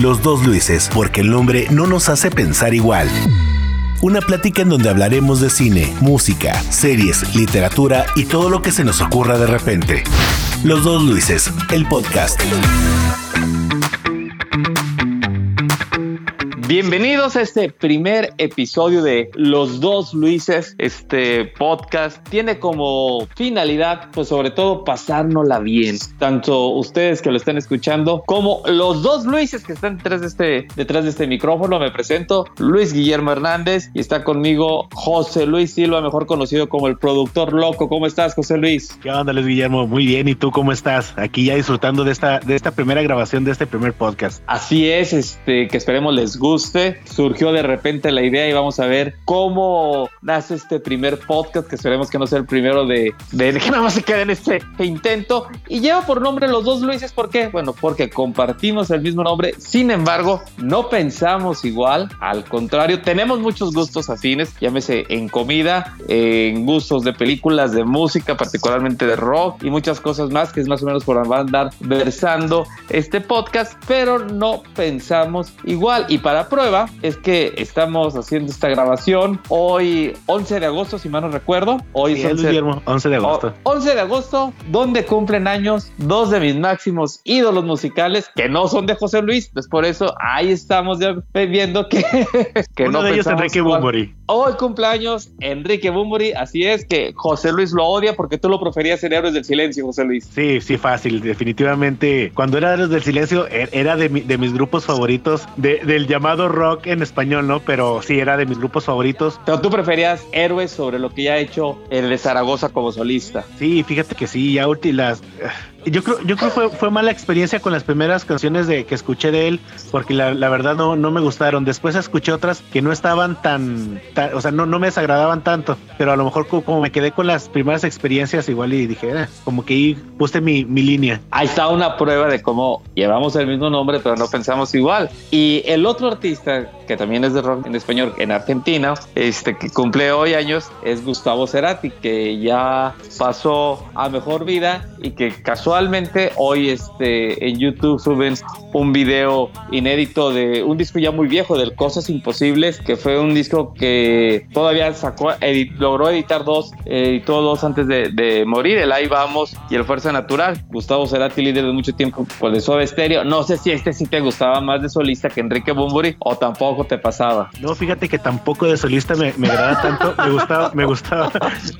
Los dos Luises, porque el nombre no nos hace pensar igual. Una plática en donde hablaremos de cine, música, series, literatura y todo lo que se nos ocurra de repente. Los dos Luises, el podcast. Bienvenidos a este primer episodio de Los dos Luises. Este podcast tiene como finalidad, pues sobre todo, pasárnosla bien. Tanto ustedes que lo están escuchando como los dos Luises que están detrás de este, detrás de este micrófono. Me presento Luis Guillermo Hernández y está conmigo José Luis Silva, mejor conocido como el productor loco. ¿Cómo estás, José Luis? ¿Qué onda, Luis Guillermo? Muy bien. ¿Y tú cómo estás? Aquí ya disfrutando de esta, de esta primera grabación de este primer podcast. Así es, este, que esperemos les guste Surgió de repente la idea y vamos a ver cómo nace este primer podcast, que esperemos que no sea el primero de, de, que nada más se quede en este intento. Y lleva por nombre Los Dos Luises, ¿por qué? Bueno, porque compartimos el mismo nombre, sin embargo, no pensamos igual, al contrario, tenemos muchos gustos afines, llámese en comida, en gustos de películas, de música, particularmente de rock y muchas cosas más, que es más o menos por andar versando este podcast, pero no pensamos igual. Y para prueba es que estamos haciendo esta grabación hoy 11 de agosto, si mal no recuerdo. Hoy es 11, 11 de agosto. 11 de agosto, donde cumplen años dos de mis máximos ídolos musicales, que no son de José Luis. Pues por eso ahí estamos ya viendo que, que Uno no de ellos Enrique Bumburi. Hoy cumpleaños Enrique Bumburi, así es que José Luis lo odia porque tú lo preferías en Héroes del Silencio, José Luis. Sí, sí, fácil, definitivamente. Cuando era Héroes del Silencio e-, era de, de mis grupos favoritos del llamado rock en español, ¿no? Pero sí, era de mis grupos favoritos. Pero tú preferías Héroes sobre lo que ya ha hecho el de Zaragoza como solista. Sí, fíjate que sí, ya las yo creo, yo creo fue, fue mala experiencia con las primeras canciones de que escuché de él, porque la, la verdad no, no me gustaron. Después escuché otras que no estaban tan, o sea, no, no me desagradaban tanto, pero a lo mejor como, me quedé con las primeras experiencias igual y dije, eh, como que ahí puse mi, mi línea. Ahí está una prueba de cómo llevamos el mismo nombre, pero no pensamos igual. Y el otro artista que también es de rock en español en Argentina, este que cumple hoy años, es Gustavo Cerati, que ya pasó a mejor vida y que casualmente hoy este, en YouTube suben un video inédito de un disco ya muy viejo, del Cosas Imposibles, que fue un disco que todavía sacó, logró editar dos, editó dos antes de, morir, el Ahí Vamos y el Fuerza Natural. Gustavo Cerati, líder de mucho tiempo por el Suave Stereo. No sé si este sí te gustaba más de solista que Enrique Bumburi o tampoco te pasaba. No, fíjate que tampoco de solista me, me agrada tanto. Me gustaba, me gustaba.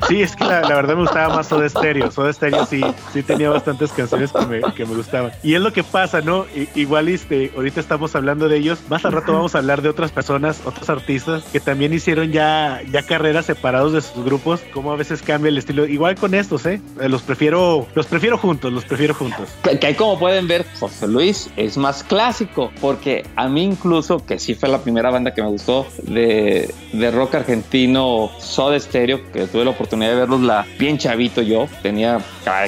Sí, es que la, verdad me gustaba más Soda Stereo. Soda Stereo sí, sí tenía canciones que me, que me gustaban. Y es lo que pasa, ¿no? igual este, ahorita estamos hablando de ellos. Más al rato vamos a hablar de otras personas, otros artistas que también hicieron ya, ya carreras separados de sus grupos. Como a veces cambia el estilo. Igual con estos, ¿eh? Los prefiero, los prefiero juntos, los prefiero juntos. Que, que como pueden ver, José Luis es más clásico, porque a mí incluso, que sí fue la primera banda que me gustó de, de rock argentino, Soda Stereo, que tuve la oportunidad de verlos la, bien chavito yo, tenía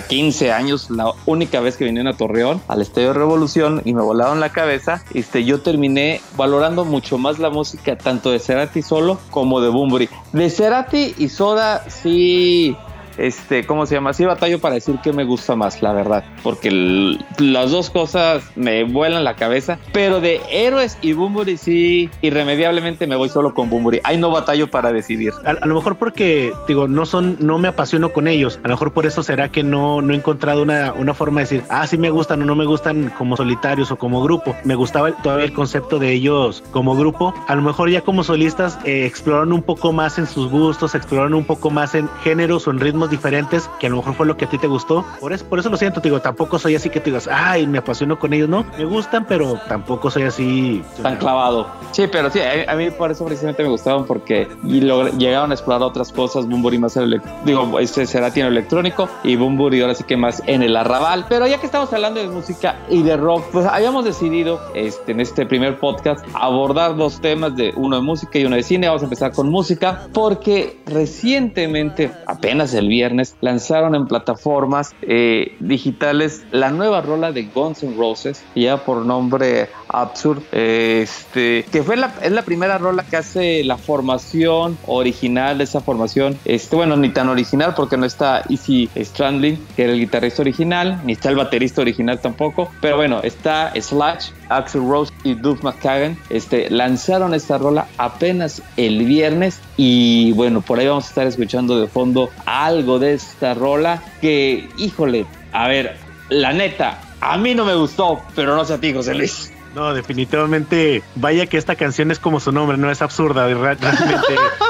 15 años, la única vez que vinieron a Torreón, al Estadio Revolución, y me volaron la cabeza, este, yo terminé valorando mucho más la música tanto de Cerati solo como de Bumburi. De Cerati y Soda sí este, ¿cómo se llama? Sí batallo para decir que me gusta más, la verdad, porque las dos cosas me vuelan la cabeza, pero de héroes y Bumburi sí, irremediablemente me voy solo con Bumburi. Ahí no batallo para decidir. A, lo mejor porque, digo, no son, no me apasiono con ellos. A lo mejor por eso será que no, no he encontrado una, una forma de decir, ah, sí me gustan o no me gustan como solitarios o como grupo. Me gustaba todavía el concepto de ellos como grupo. A lo mejor ya como solistas eh, exploraron un poco más en sus gustos, exploraron un poco más en géneros o en ritmos diferentes, que a lo mejor fue lo que a ti te gustó. Por eso, por eso lo siento, te digo, tampoco soy así que te digas, ay, me apasiono con ellos, no, me gustan, pero tampoco soy así. Tan clavado. Sí, pero sí, a, mí por eso precisamente me gustaban porque llegaron a explorar otras cosas, Bumburi más el, digo, este será tiene electrónico y Bumburi ahora sí que más en el arrabal. Pero ya que estamos hablando de música y de rock, pues habíamos decidido este, en este primer podcast abordar dos temas de uno de música y uno de cine. Vamos a empezar con música porque recientemente, apenas el viernes, lanzaron en plataformas eh, digitales la nueva rola de Guns N' Roses, ya por nombre Absurd, este, que fue es la primera rola que hace la formación original de esa formación. Este, bueno, ni tan original porque no está Easy Strandling, que era el guitarrista original, ni está el baterista original tampoco, pero bueno, está Slash, Axel Rose y Duke McKagan este, lanzaron esta rola apenas el viernes y bueno, por ahí vamos a estar escuchando de fondo algo de esta rola que, híjole, a ver, la neta, a mí no me gustó, pero no sé a ti, José Luis. No, definitivamente, vaya que esta canción es como su nombre, no es absurda, realmente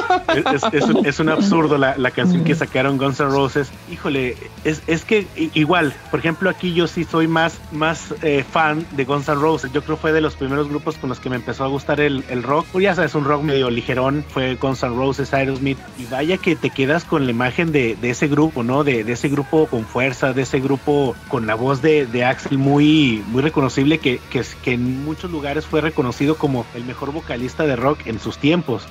es, un, absurdo la, canción que sacaron Guns N' Roses. Híjole, es, que igual, por ejemplo, aquí yo sí soy más, más eh, fan de Guns N' Roses. Yo creo que fue de los primeros grupos con los que me empezó a gustar el, rock. Pues ya sabes, un rock medio ligerón, fue Guns N' Roses, Aerosmith. Y vaya que te quedas con la imagen de, ese grupo, ¿no? De, ese grupo con fuerza, de ese grupo con la voz de, Axel muy, muy reconocible que, que, que en muchos lugares fue reconocido como el mejor vocalista de rock en sus tiempos.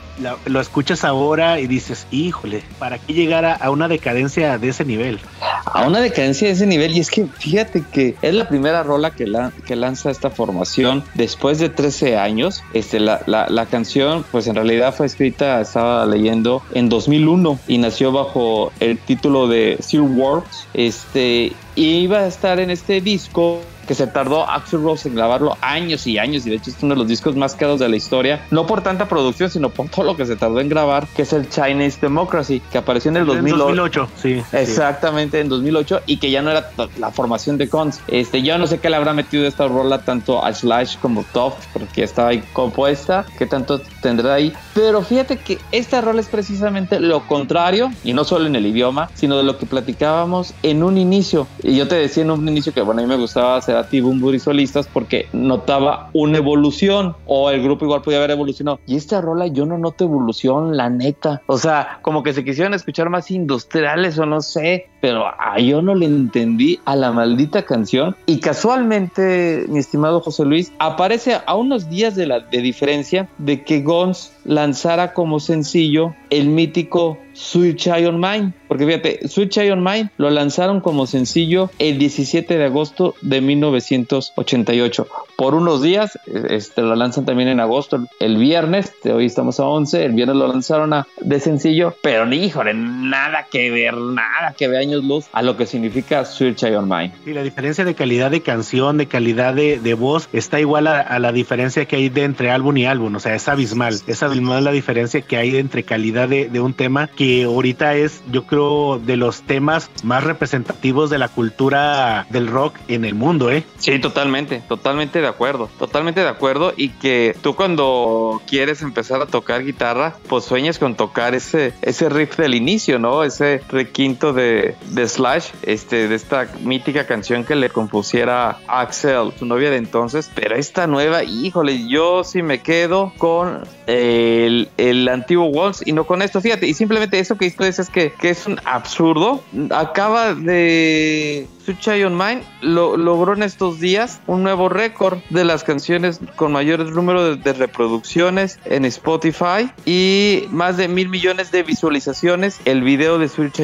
lo escuchas ahora y dices, híjole, ¿para qué llegar a, una decadencia de ese nivel? A una decadencia de ese nivel, y es que fíjate que es la primera rola que, la, que lanza esta formación después de 13 años. Este, la, la, la canción, pues en realidad fue escrita, estaba leyendo, en 2001 y nació bajo el título de Zero Words. Este, y iba a estar en este disco que se tardó Axel Rose en grabarlo años y años y de hecho es uno de los discos más caros de la historia, no por tanta producción, sino por todo lo que se tardó en grabar, que es el Chinese Democracy, que apareció en el 2008. sí. Exactamente, en 2008 y que ya no era la formación de Cons. Este, yo no sé qué le habrá metido esta rola tanto a Slash como Top, porque estaba ahí compuesta, qué tanto tendrá ahí, pero fíjate que esta rola es precisamente lo contrario, y no solo en el idioma, sino de lo que platicábamos en un inicio. Y yo te decía en un inicio que, bueno, a mí me gustaba hacer a Bumburi solistas porque notaba una evolución o el grupo igual podía haber evolucionado. Y esta rola yo no noto evolución, la neta. O sea, como que se quisieron escuchar más industriales o no sé, pero a yo no le entendí a la maldita canción. Y casualmente, mi estimado José Luis, aparece a unos días de, la, de diferencia de que Gons lanzara como sencillo el mítico Sweet Child Mine. Porque fíjate, Sweet Child Mine lo lanzaron como sencillo el 17 de agosto de 1988. Por unos días, este, lo lanzan también en agosto, el viernes, hoy estamos a 11, el viernes lo lanzaron a, de sencillo, pero híjole, nada que ver, nada que ver años luz a lo que significa Sweet Child Mine. Y la diferencia de calidad de canción, de calidad de, de voz, está igual a, la diferencia que hay de entre álbum y álbum, o sea, es abismal, es abismal la diferencia que hay entre calidad de, de un tema que ahorita es, yo creo, de los temas más representativos de la cultura del rock en el mundo, ¿eh? Sí, totalmente, totalmente de acuerdo, totalmente de acuerdo. Y que tú cuando quieres empezar a tocar guitarra, pues sueñas con tocar ese, ese riff del inicio, ¿no? Ese requinto de, de Slash, este, de esta mítica canción que le compusiera Axel, su novia de entonces. Pero esta nueva, híjole, yo sí me quedo con el, el antiguo Walls y no con esto, fíjate, y simplemente eso que dices es que, que es un absurdo. Acaba de Such on Mine lo, logró en estos días un nuevo récord de las canciones con mayor número de, reproducciones en Spotify y más de mil millones de visualizaciones el video de Switch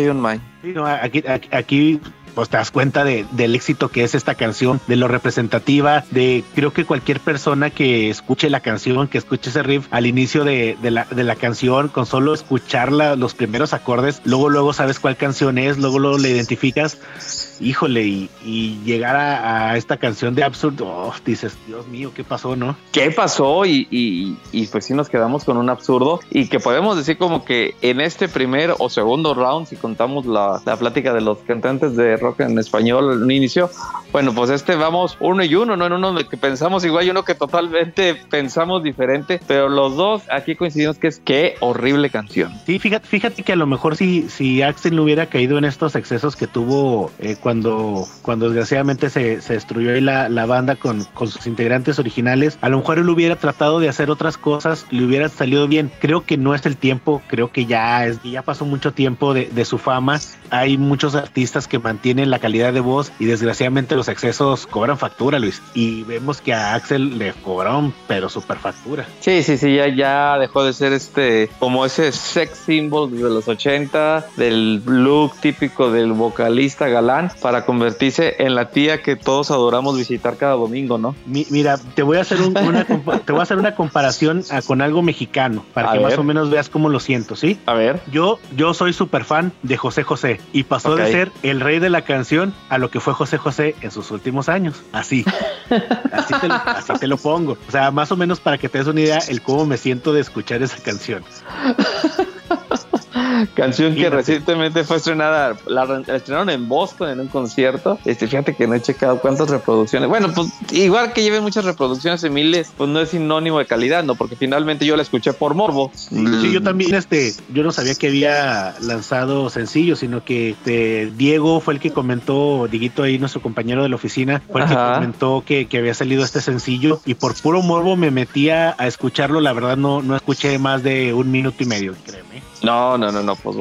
on Mine. aquí, aquí pues te das cuenta de, del éxito que es esta canción, de lo representativa, de creo que cualquier persona que escuche la canción, que escuche ese riff al inicio de, la, de la, canción, con solo escuchar los primeros acordes, luego luego sabes cuál canción es, luego luego le identificas híjole, y, llegar a, esta canción de absurdo, oh, dices, Dios mío, ¿qué pasó, no? ¿Qué pasó? Y, y, pues sí nos quedamos con un absurdo y que podemos decir como que en este primer o segundo round, si contamos la, la plática de los cantantes de rock en español en un inicio, bueno, pues este vamos uno y uno, no en uno que pensamos igual y uno que totalmente pensamos diferente, pero los dos aquí coincidimos que es qué horrible canción. Sí, fíjate, fíjate que a lo mejor si, si Axel no hubiera caído en estos excesos que tuvo eh, cuando cuando, cuando desgraciadamente se, se destruyó ahí la, la banda con, con, sus integrantes originales, a lo mejor él hubiera tratado de hacer otras cosas, le hubiera salido bien. Creo que no es el tiempo, creo que ya, es, ya pasó mucho tiempo de, de su fama. Hay muchos artistas que mantienen la calidad de voz y desgraciadamente los excesos cobran factura, Luis. Y vemos que a Axel le cobraron, pero super factura. Sí, sí, sí, ya, ya dejó de ser este, como ese sex symbol de los 80, del look típico del vocalista galán para convertirse en la tía que todos adoramos visitar cada domingo, ¿no? mira, te voy a hacer una te voy a hacer una comparación con algo mexicano para que más o menos veas cómo lo siento, ¿sí? A ver. Yo yo soy súper fan de José José. y pasó de ser el rey de la canción a lo que fue José José en sus últimos años. Así. así, te lo, así te lo pongo. O sea, más o menos para que te des una idea el cómo me siento de escuchar esa canción. Canción que recientemente fue estrenada, la, estrenaron en Boston en un concierto. Este, fíjate que no he checado cuántas reproducciones. Bueno, pues igual que lleven muchas reproducciones en miles, pues no es sinónimo de calidad, ¿no? Porque finalmente yo la escuché por morbo. Sí, yo también, este, yo no sabía que había lanzado sencillo, sino que este, Diego fue el que comentó, Diguito ahí, nuestro compañero de la oficina, fue el que comentó que, que, había salido este sencillo y por puro morbo me metía a escucharlo. La verdad no, no escuché más de un minuto y medio, créeme. No, no, no, no, pues.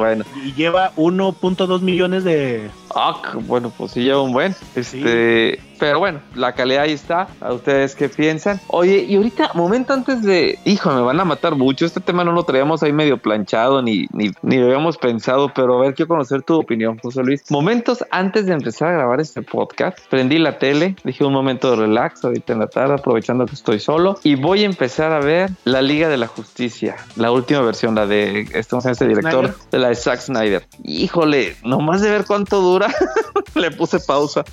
Y lleva 1.2 millones de... Ah, bueno, pues sí lleva un buen. Este, pero bueno, la calidad ahí está. ¿A ustedes qué piensan? Oye, y ahorita, momento antes de. Hijo, me van a matar mucho. Este tema no lo traíamos ahí medio planchado ni, ni, ni lo habíamos pensado. Pero a ver, quiero conocer tu opinión, José Luis. Momentos antes de empezar a grabar este podcast, prendí la tele, dije un momento de relax ahorita en la tarde, aprovechando que estoy solo. Y voy a empezar a ver la Liga de la Justicia, la última versión, la de este, este director de la de Zack Snyder. Híjole, nomás de ver cuánto dura, le puse pausa.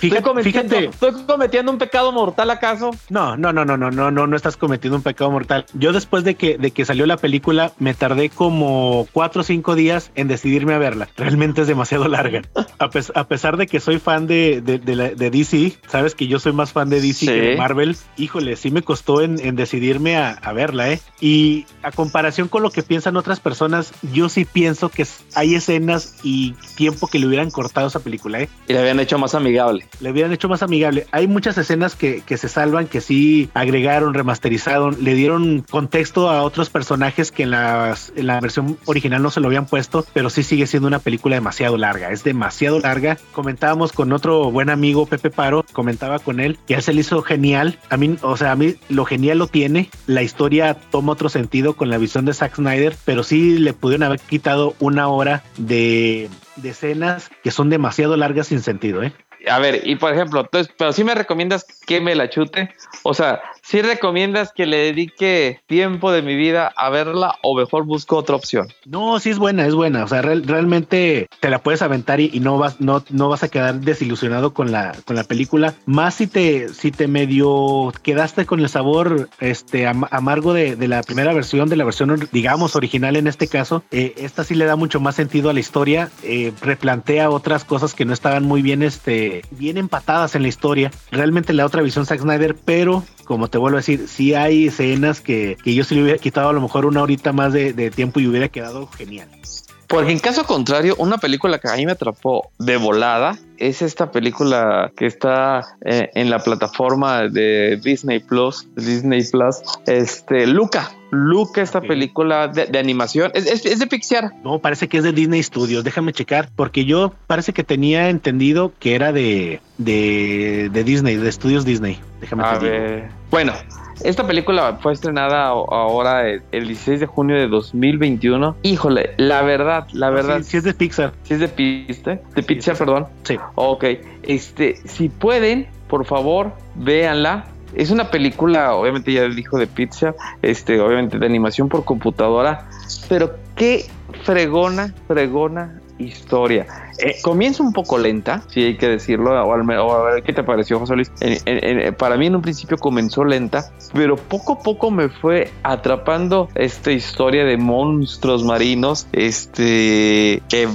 Fíjate, ¿Estoy, cometiendo, ¿Estoy cometiendo un pecado mortal acaso? No, no, no, no, no, no, no, no estás cometiendo un pecado mortal. Yo después de que, de que salió la película me tardé como cuatro o cinco días en decidirme a verla. Realmente es demasiado larga. A, pesar de que soy fan de, de, de, DC, sabes que yo soy más fan de DC que de Marvel. Híjole, sí me costó en, en decidirme a, a, verla, ¿eh? Y a comparación con lo que piensan otras personas, yo sí pienso que hay escenas y tiempo que le hubieran cortado esa película, ¿eh? Y la habían hecho más amigable le hubieran hecho más amigable. Hay muchas escenas que, que, se salvan, que sí agregaron, remasterizaron, le dieron contexto a otros personajes que en, las, en la versión original no se lo habían puesto, pero sí sigue siendo una película demasiado larga, es demasiado larga. Comentábamos con otro buen amigo, Pepe Paro, comentaba con él, que él se le hizo genial. A mí, o sea, a mí lo genial lo tiene, la historia toma otro sentido con la visión de Zack Snyder, pero sí le pudieron haber quitado una hora de, de escenas que son demasiado largas sin sentido, ¿eh? a ver, y por ejemplo, entonces, pero si me recomiendas que me la chute, o sea, si recomiendas que le dedique tiempo de mi vida a verla o mejor busco otra opción. No, sí es buena, es buena, o sea, realmente te la puedes aventar y, no vas, no, no vas a quedar desilusionado con la, con la película, más si te, si te medio quedaste con el sabor, este, amargo de, de la primera versión, de la versión, digamos, original en este caso, eh, esta sí le da mucho más sentido a la historia, eh, replantea otras cosas que no estaban muy bien, este, bien empatadas en la historia. Realmente la otra visión Zack Snyder, pero como te vuelvo a decir, sí hay escenas que, que yo sí le hubiera quitado a lo mejor una horita más de, de tiempo y hubiera quedado genial. Porque en caso contrario, una película que a mí me atrapó de volada es esta película que está eh, en la plataforma de Disney Plus, Disney Plus, este Luca. Luca, esta película de, animación, ¿Es, ¿Es, de Pixar. No, parece que es de Disney Studios. Déjame checar, porque yo parece que tenía entendido que era de, de, de Disney, de estudios Disney. Déjame a ver. Bueno, esta película fue estrenada ahora el 16 de junio de 2021. Híjole, la verdad, la verdad. Sí, es de Pixar. Sí es de Pixar, de Pixar, perdón. Sí. Ok, este, si pueden, por favor, véanla. Es una película, obviamente ya dijo de pizza, este, obviamente de animación por computadora, pero qué fregona, fregona historia. Eh, comienza un poco lenta, si hay que decirlo, o, a ver qué te pareció, José Luis. para mí en un principio comenzó lenta, pero poco a poco me fue atrapando esta historia de monstruos marinos, este, que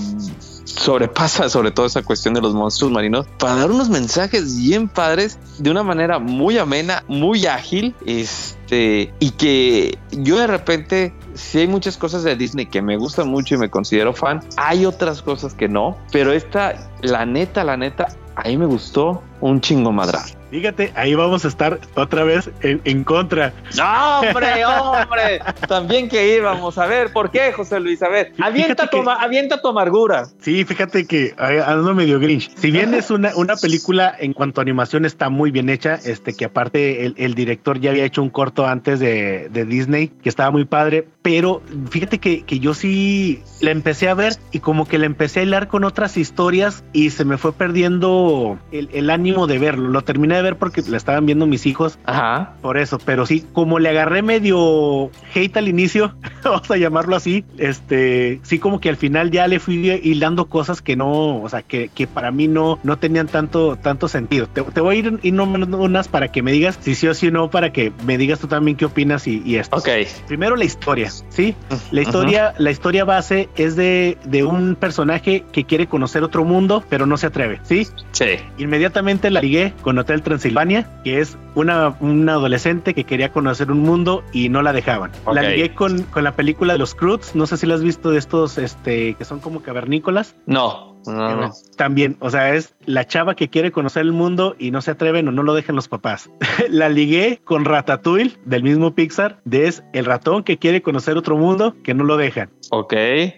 sobrepasa sobre todo esa cuestión de los monstruos marinos para dar unos mensajes bien padres de una manera muy amena, muy ágil, este, y que yo de repente si hay muchas cosas de Disney que me gustan mucho y me considero fan, hay otras cosas que no, pero esta, la neta, la neta, a mí me gustó un chingo madral. Fíjate, ahí vamos a estar otra vez en, contra. No, hombre, hombre. También que íbamos. A ver, ¿por qué, José Luis? A ver, avienta, tu, avienta tu amargura. Sí, fíjate que ando medio grinch. Si bien es una, una película en cuanto a animación está muy bien hecha, este que aparte el, director ya había hecho un corto antes de, de Disney, que estaba muy padre pero fíjate que, que yo sí la empecé a ver y como que la empecé a hilar con otras historias y se me fue perdiendo el, el ánimo de verlo. Lo terminé de ver porque la estaban viendo mis hijos. Ajá. Por eso, pero sí, como le agarré medio hate al inicio, vamos a llamarlo así, este, sí como que al final ya le fui hilando cosas que no, o sea, que, que para mí no, no tenían tanto, tanto sentido. Te, te voy a ir y unas para que me digas si sí o si no, para que me digas tú también qué opinas y, y esto. Ok. Primero la historia, ¿sí? La historia, la historia base es de, de un personaje que quiere conocer otro mundo, pero no se atreve, ¿sí? Sí. Inmediatamente la ligué con Hotel Transilvania, que es una, una adolescente que quería conocer un mundo y no la dejaban. La ligué con, con la película de los Croods, no sé si la has visto de estos este, que son como cavernícolas. No, no, no. También, o sea, es la chava que quiere conocer el mundo y no se atreven o no lo dejan los papás. la ligué con Ratatouille, del mismo Pixar, de es el ratón que quiere conocer otro mundo que no lo dejan. Ok.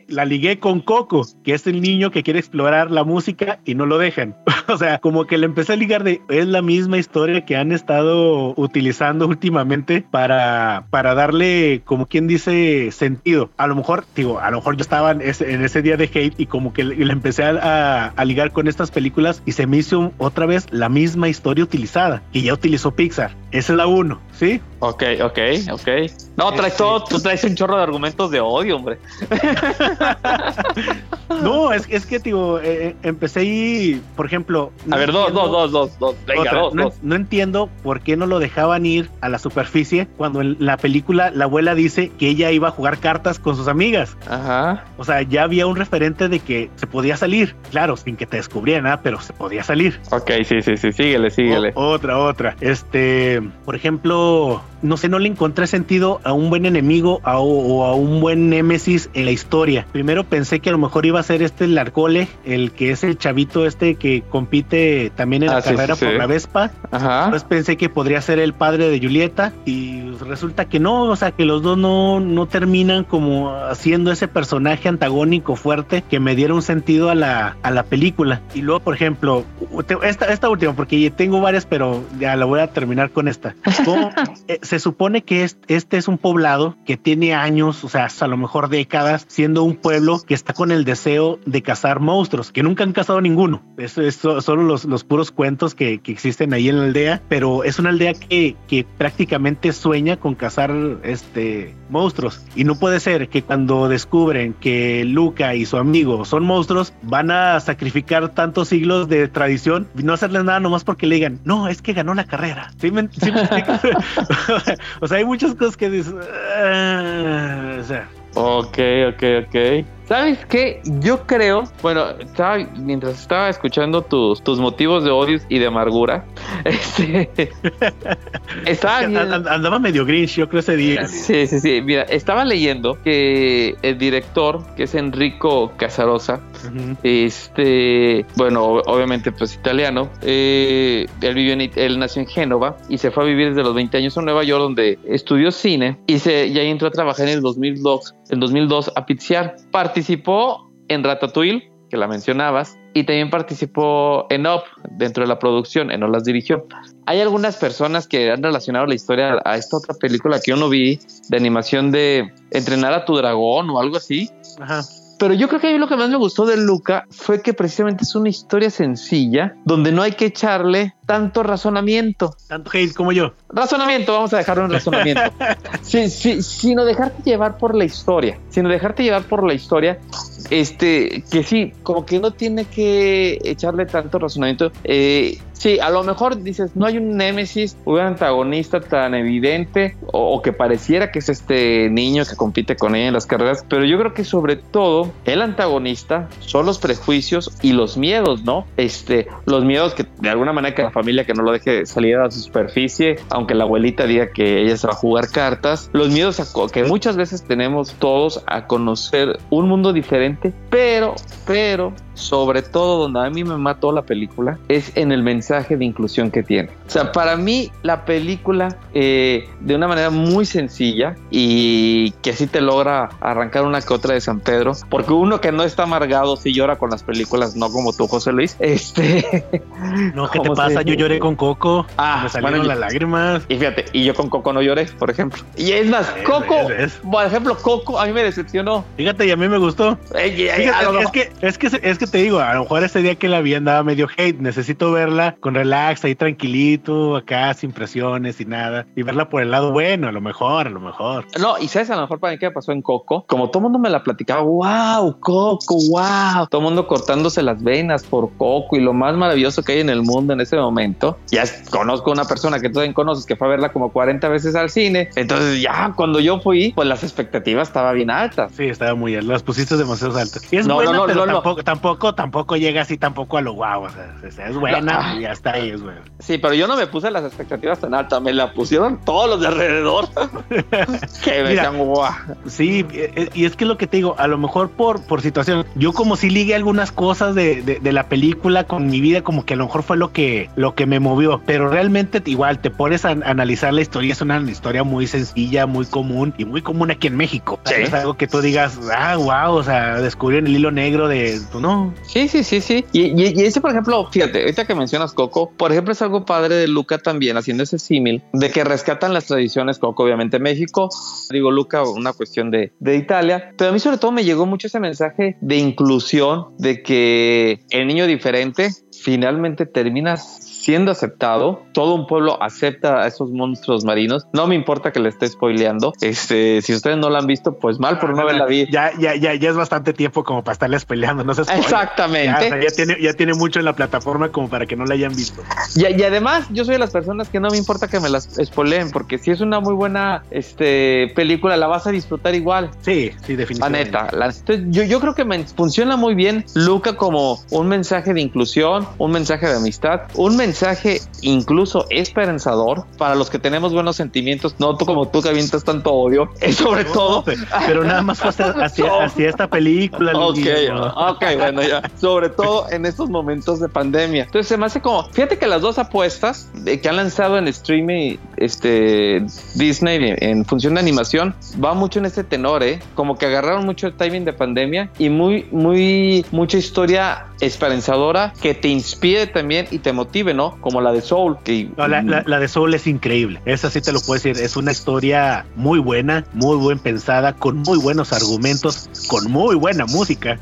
La ligué con Coco, que es el niño que quiere explorar la música y no lo dejan. o sea, como que le empecé a ligar de es la misma historia que han estado utilizando últimamente para, para darle, como quien dice, sentido. A lo mejor, digo, a lo mejor yo estaba en ese, en ese día de hate y como que le, le empecé a, a- a ligar con estas películas y se me hizo otra vez la misma historia utilizada que ya utilizó Pixar. Esa es la uno, ¿sí? Ok, ok, ok. No, traes todo, tú traes un chorro de argumentos de odio, hombre. No, es, es que, digo, eh, empecé y, por ejemplo... no A ver, dos, entiendo- dos, dos, dos, dos. Venga, Otra, dos, no, dos. no entiendo por qué no lo dejaban ir a la superficie cuando en la película la abuela dice que ella iba a jugar cartas con sus amigas. Ajá. O sea, ya había un referente de que se podía salir. Claro, sin que te descubrieran, pero se podía salir. Ok, sí, sí, sí, síguele, síguele. O- otra, otra. Este, por ejemplo, no sé, no le encontré sentido a un buen enemigo a- o a un buen némesis en la historia. Primero pensé que a lo mejor iba a ser este el Arcole, el que es el chavito este que compite también en la Ah, sí, carrera sí, por sí. la Vespa. Ajá. Pues pensé que podría ser el padre de Julieta y resulta que no, o sea, que los dos no, no terminan como haciendo ese personaje antagónico fuerte que me diera un sentido a la, a la película. Y luego, por ejemplo, esta, esta última, porque tengo varias, pero ya la voy a terminar con esta. ¿Cómo? Eh, se supone que es- este es un poblado que tiene años, o sea, hasta a lo mejor décadas, siendo un pueblo que está con el deseo de cazar monstruos, que nunca han cazado ninguno. Eso es so- solo los, los puros cuentos que, que existen ahí en la aldea, pero es una aldea que, que prácticamente sueña con cazar este monstruos. Y no puede ser que cuando descubren que Luca y su amigo son monstruos, van a sacrificar tantos siglos de tradición y no hacerles nada nomás porque le digan, no, es que ganó la carrera. ¿Sí me, sí me explico? o sea, hay muchas cosas que dices, "Ah", o sea, Ok, ok, ok. ¿Sabes qué? Yo creo, bueno, estaba, mientras estaba escuchando tus, tus motivos de odio y de amargura, este, estaba and- andaba medio grinch, yo creo ese día. Sí, sí, sí. Mira, estaba leyendo que el director, que es Enrico Casarosa, Ujú. este, bueno, ob- obviamente pues italiano, eh, él vivió en, él nació en Génova y se fue a vivir desde los 20 años a Nueva York donde estudió cine y se y ahí entró a trabajar en el 2002, en 2002 a pizzear. Participó en Ratatouille, que la mencionabas, y también participó en Up dentro de la producción, en No las dirigió. Hay algunas personas que han relacionado la historia a esta otra película que yo no vi de animación de Entrenar a tu dragón o algo así. Ajá. Pero yo creo que a mí lo que más me gustó de Luca fue que precisamente es una historia sencilla donde no hay que echarle tanto razonamiento. Tanto hate como yo. Razonamiento, vamos a dejarlo en razonamiento. Sí, sí, sino dejarte llevar por la historia. Sino dejarte llevar por la historia. Este, que sí, como que no tiene que echarle tanto razonamiento. Eh, sí, a lo mejor dices, no hay un némesis, un antagonista tan evidente o, o que pareciera que es este niño que compite con ella en las carreras, pero yo creo que sobre todo el antagonista son los prejuicios y los miedos, ¿no? Este, los miedos que de alguna manera que la familia que no lo deje salir a su superficie, aunque la abuelita diga que ella se va a jugar cartas, los miedos a que muchas veces tenemos todos a conocer un mundo diferente, pero, pero, sobre todo donde a mí me mató la película es en el mensaje de inclusión que tiene. O sea, para mí la película eh, de una manera muy sencilla y que sí te logra arrancar una que otra de San Pedro, porque uno que no está amargado sí llora con las películas, no como tú, José Luis. Este, no, ¿qué te pasa? Yo lloré con Coco, ah, me salieron las lágrimas. Y fíjate, y yo con Coco no lloré, por ejemplo. Y es más, Coco, por ejemplo, Coco a mí me decepcionó. Fíjate, y a mí me gustó. Es, que, es, que, es que te digo, a lo mejor ese día que la vi andaba medio hate, necesito verla con relax, ahí tranquilito, acá sin presiones y nada, y verla por el lado bueno, a lo mejor, a lo mejor. No, y sabes a lo mejor para mí qué pasó en Coco, como todo el mundo me la platicaba, wow, Coco, wow, todo el mundo cortándose las venas por Coco y lo más maravilloso que hay en el mundo en ese momento. Ya conozco una persona que tú también conoces que fue a verla como 40 veces al cine, entonces ya cuando yo fui, pues las expectativas estaban bien altas. Sí, estaba muy altas, las pusiste demasiado Y es no, buena, no, no, pero tampoco, tampoco, tampoco llega así tampoco a lo guau, o sea, es buena y ya está ahí, es buena. Sí, pero yo no me puse las expectativas tan altas, me la pusieron todos los de alrededor. que me decían guau. Sí, e, e, y es que lo que te digo, a lo mejor por, por situación, yo como si ligue algunas cosas de, de, la película con mi vida, como que a lo mejor fue lo que, lo que me movió, pero realmente igual te pones a analizar la historia, es una historia muy sencilla, muy común y muy común aquí en México. Es algo que tú digas, ah, wow, o sea, descubrieron el hilo negro de, no. Sí, sí, sí, sí. Y, y, ese, por ejemplo, fíjate, ahorita que mencionas Coco, por ejemplo, es algo padre de Luca también, haciendo ese símil, de que rescatan las tradiciones Coco, obviamente México, digo Luca, una cuestión de, de Italia, pero a mí sobre todo me llegó mucho ese mensaje de inclusión, de que el niño diferente finalmente terminas siendo aceptado. Todo un pueblo acepta a esos monstruos marinos. No me importa que le esté spoileando. Este, si ustedes no la han visto, pues mal por no, haberla visto. Ya, ya, ya, ya es bastante tiempo como para estarle spoileando. No sé. Exactamente. Ya, tiene, ya tiene mucho en la plataforma como para que no la hayan visto. Y, y, además, yo soy de las personas que no me importa que me las spoileen, porque si es una muy buena este, película, la vas a disfrutar igual. Sí, sí, definitivamente. La neta. La, yo, yo creo que me funciona muy bien Luca como un mensaje de inclusión, un mensaje de amistad, un mensaje incluso esperanzador para los que tenemos buenos sentimientos, no tú como tú que avientas tanto odio, es sobre todo. Pero nada más hacia, hacia, esta película. Ok, ok, bueno, ya. Sobre todo en estos momentos de pandemia. Entonces se me hace como, fíjate que las dos apuestas que han lanzado en streaming este, Disney en función de animación va mucho en este tenor, ¿eh? Como que agarraron mucho el timing de pandemia y muy, muy, mucha historia esperanzadora que te inspire también y te motive, ¿no? Como la de Soul. Que... la, de Soul es increíble. Esa sí te lo puedo decir. Es una historia muy buena, muy buen pensada, con muy buenos argumentos, con muy buena música.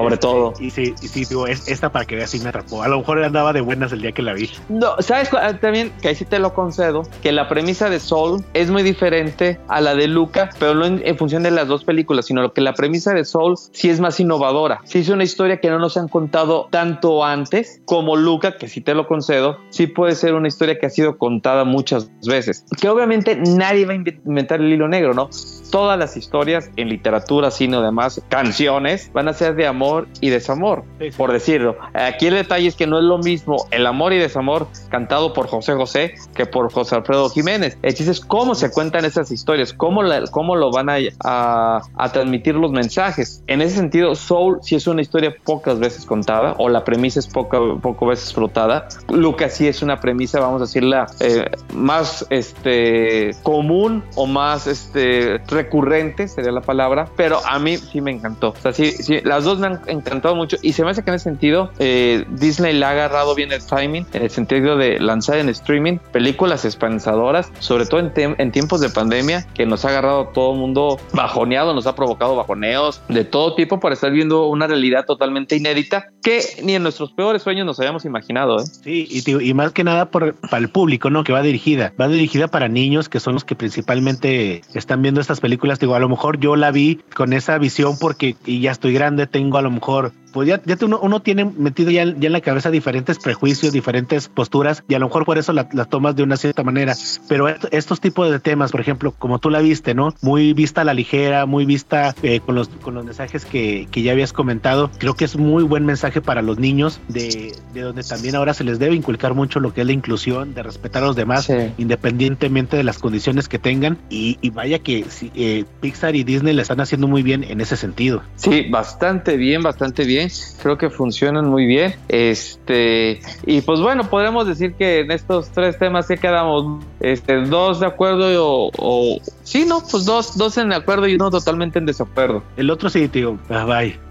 Sobre este, todo. Y sí, y sí, digo, es, esta para que veas si me atrapó. A lo mejor andaba de buenas el día que la vi. No, ¿sabes también? Que ahí sí te lo concedo, que la premisa de Soul es muy diferente a la de Luca, pero no en, función de las dos películas, sino que la premisa de Soul sí es más innovadora. Sí es una historia que no nos han contado tanto antes como Luca, que sí te lo concedo, sí puede ser una historia que ha sido contada muchas veces. Que obviamente nadie va a inventar el hilo negro, ¿no? Todas las historias en literatura, cine demás, canciones, van a ser de amor y desamor, por decirlo. Aquí el detalle es que no es lo mismo el amor y desamor cantado por José José que por José Alfredo Jiménez. El chiste es cómo se cuentan esas historias, cómo, cómo lo van a, a, transmitir los mensajes. En ese sentido, Soul sí es una historia pocas veces contada o la premisa es poco, poco veces flotada. Lucas sí es una premisa, vamos a decirla, eh, más este, común o más este, recurrente, sería la palabra, pero a mí sí me encantó. O sea, sí, sí las dos me han encantado mucho y se me hace que en ese sentido eh, Disney le ha agarrado bien el timing en el sentido de lanzar en streaming películas esperanzadoras, sobre todo en, tiempos de pandemia que nos ha agarrado todo el mundo bajoneado, nos ha provocado bajoneos de todo tipo por estar viendo una realidad totalmente inédita que ni en nuestros peores sueños nos habíamos imaginado. ¿eh? Sí, y, y, más que nada por, para el público, ¿no? Que va dirigida. Va dirigida para niños que son los que principalmente están viendo estas películas. Digo, a lo mejor yo la vi con esa visión porque y ya estoy grande, tengo a lo mejor pues ya, ya uno, uno, tiene metido ya, ya, en la cabeza diferentes prejuicios, diferentes posturas, y a lo mejor por eso las la tomas de una cierta manera. Pero estos tipos de temas, por ejemplo, como tú la viste, ¿no? Muy vista a la ligera, muy vista eh, con, los, con los mensajes que, que, ya habías comentado, creo que es muy buen mensaje para los niños, de, de, donde también ahora se les debe inculcar mucho lo que es la inclusión, de respetar a los demás, independientemente de las condiciones que tengan. Y, y vaya que eh, Pixar y Disney le están haciendo muy bien en ese sentido. Sí, bastante bien, bastante bien, creo que funcionan muy bien. Este, y pues bueno, podemos decir que en estos tres temas sí quedamos este, dos de acuerdo o, o sí, no, pues dos, dos en acuerdo y uno totalmente en desacuerdo. El otro sí, tío, bye. Bye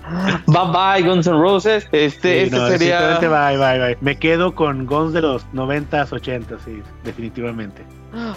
bye Guns N' Roses. Este, Sí, este no, sería. bye, bye, bye. Me quedo con Guns de los 90s, 80s, sí, definitivamente.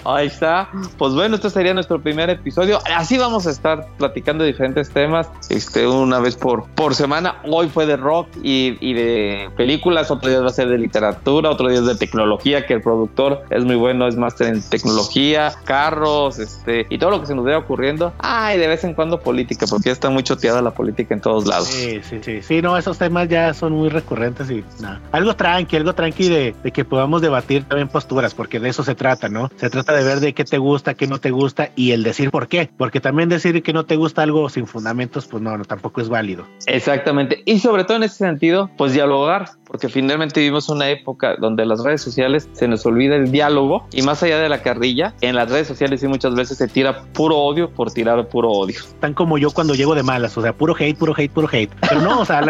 Ahí está. Pues bueno, este sería nuestro primer episodio. Así vamos a estar platicando diferentes temas, este, una vez por, por semana. Hoy fue de rock y, y de películas, otro día va a ser de literatura, otro día es de tecnología, que el productor es muy bueno, es máster en tecnología, carros, este, y todo lo que se nos vaya ocurriendo. Ay, de vez en cuando política, porque ya está muy choteada la política en todos lados. Sí, sí, sí. Sí, no, esos temas ya son muy recurrentes y nada. Algo tranqui, algo tranqui de, de que podamos debatir también posturas, porque de eso se trata, ¿no? Se trata de ver de qué te gusta, qué no te gusta y el decir por qué. Porque también decir que no te gusta algo sin fundamentos, pues no, no tampoco es válido. Exactamente. Y sobre todo en ese sentido, pues dialogar, porque finalmente vivimos una época donde las redes sociales se nos olvida el diálogo y más allá de la carrilla, en las redes sociales sí muchas veces se tira puro odio por tirar puro odio. Tan como yo cuando llego de malas, o sea, puro hate, puro hate, puro hate. Pero no, o sea,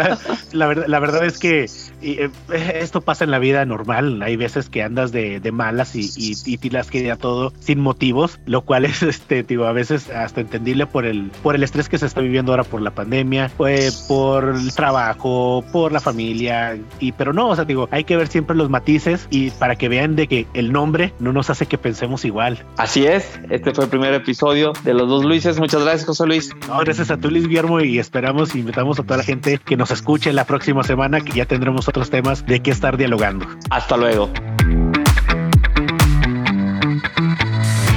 la, verdad, la verdad es que eh, esto pasa en la vida normal. Hay veces que andas de, malas y, y, y tiras que a todo sin motivos, lo cual es, este, digo, a veces hasta entendible por el, por el estrés que se está viviendo ahora por la pandemia, por el trabajo, por la familia, y pero no, o sea, digo, hay que ver siempre los matices y para que vean de que el nombre no nos hace que pensemos igual. Así es, este fue el primer episodio de los dos Luises. Muchas gracias, José Luis. No, gracias a tú, Luis Guillermo, y esperamos, invitamos a toda la gente que nos escuche la próxima semana, que ya tendremos otros temas de qué estar dialogando. Hasta luego.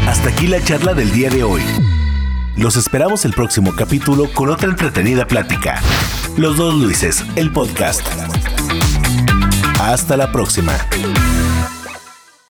Hasta aquí la charla del día de hoy. Los esperamos el próximo capítulo con otra entretenida plática. Los dos Luises, el podcast. Hasta la próxima.